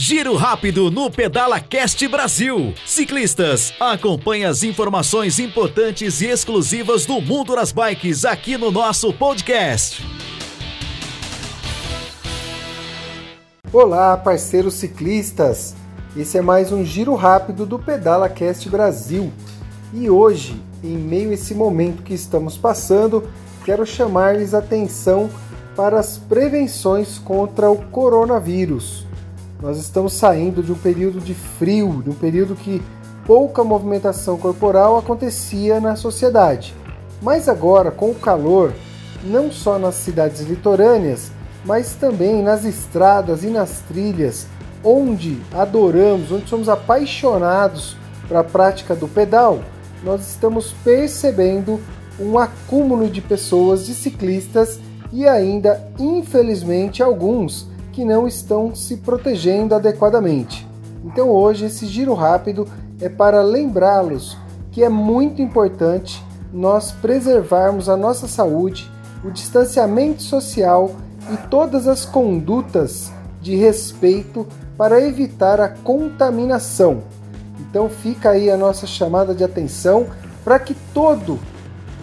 Giro rápido no Pedala Cast Brasil. Ciclistas, acompanhe as informações importantes e exclusivas do mundo das bikes aqui no nosso podcast. Olá, parceiros ciclistas. Esse é mais um giro rápido do Pedala Cast Brasil. E hoje, em meio a esse momento que estamos passando, quero chamar-lhes atenção para as prevenções contra o coronavírus. Nós estamos saindo de um período de frio, de um período que pouca movimentação corporal acontecia na sociedade. Mas agora, com o calor, não só nas cidades litorâneas, mas também nas estradas e nas trilhas, onde adoramos, onde somos apaixonados para a prática do pedal, nós estamos percebendo um acúmulo de pessoas, de ciclistas e ainda, infelizmente, alguns que não estão se protegendo adequadamente. Então hoje esse giro rápido é para lembrá-los que é muito importante nós preservarmos a nossa saúde, o distanciamento social e todas as condutas de respeito para evitar a contaminação. Então fica aí a nossa chamada de atenção para que todo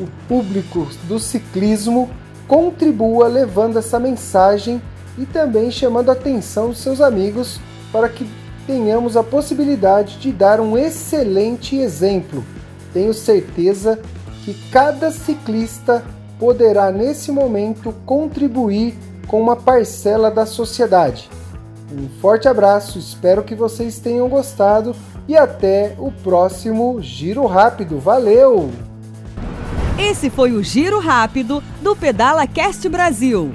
o público do ciclismo contribua levando essa mensagem e também chamando a atenção dos seus amigos para que tenhamos a possibilidade de dar um excelente exemplo. Tenho certeza que cada ciclista poderá nesse momento contribuir com uma parcela da sociedade. Um forte abraço, espero que vocês tenham gostado e até o próximo Giro Rápido. Valeu! Esse foi o Giro Rápido do Pedala Cast Brasil.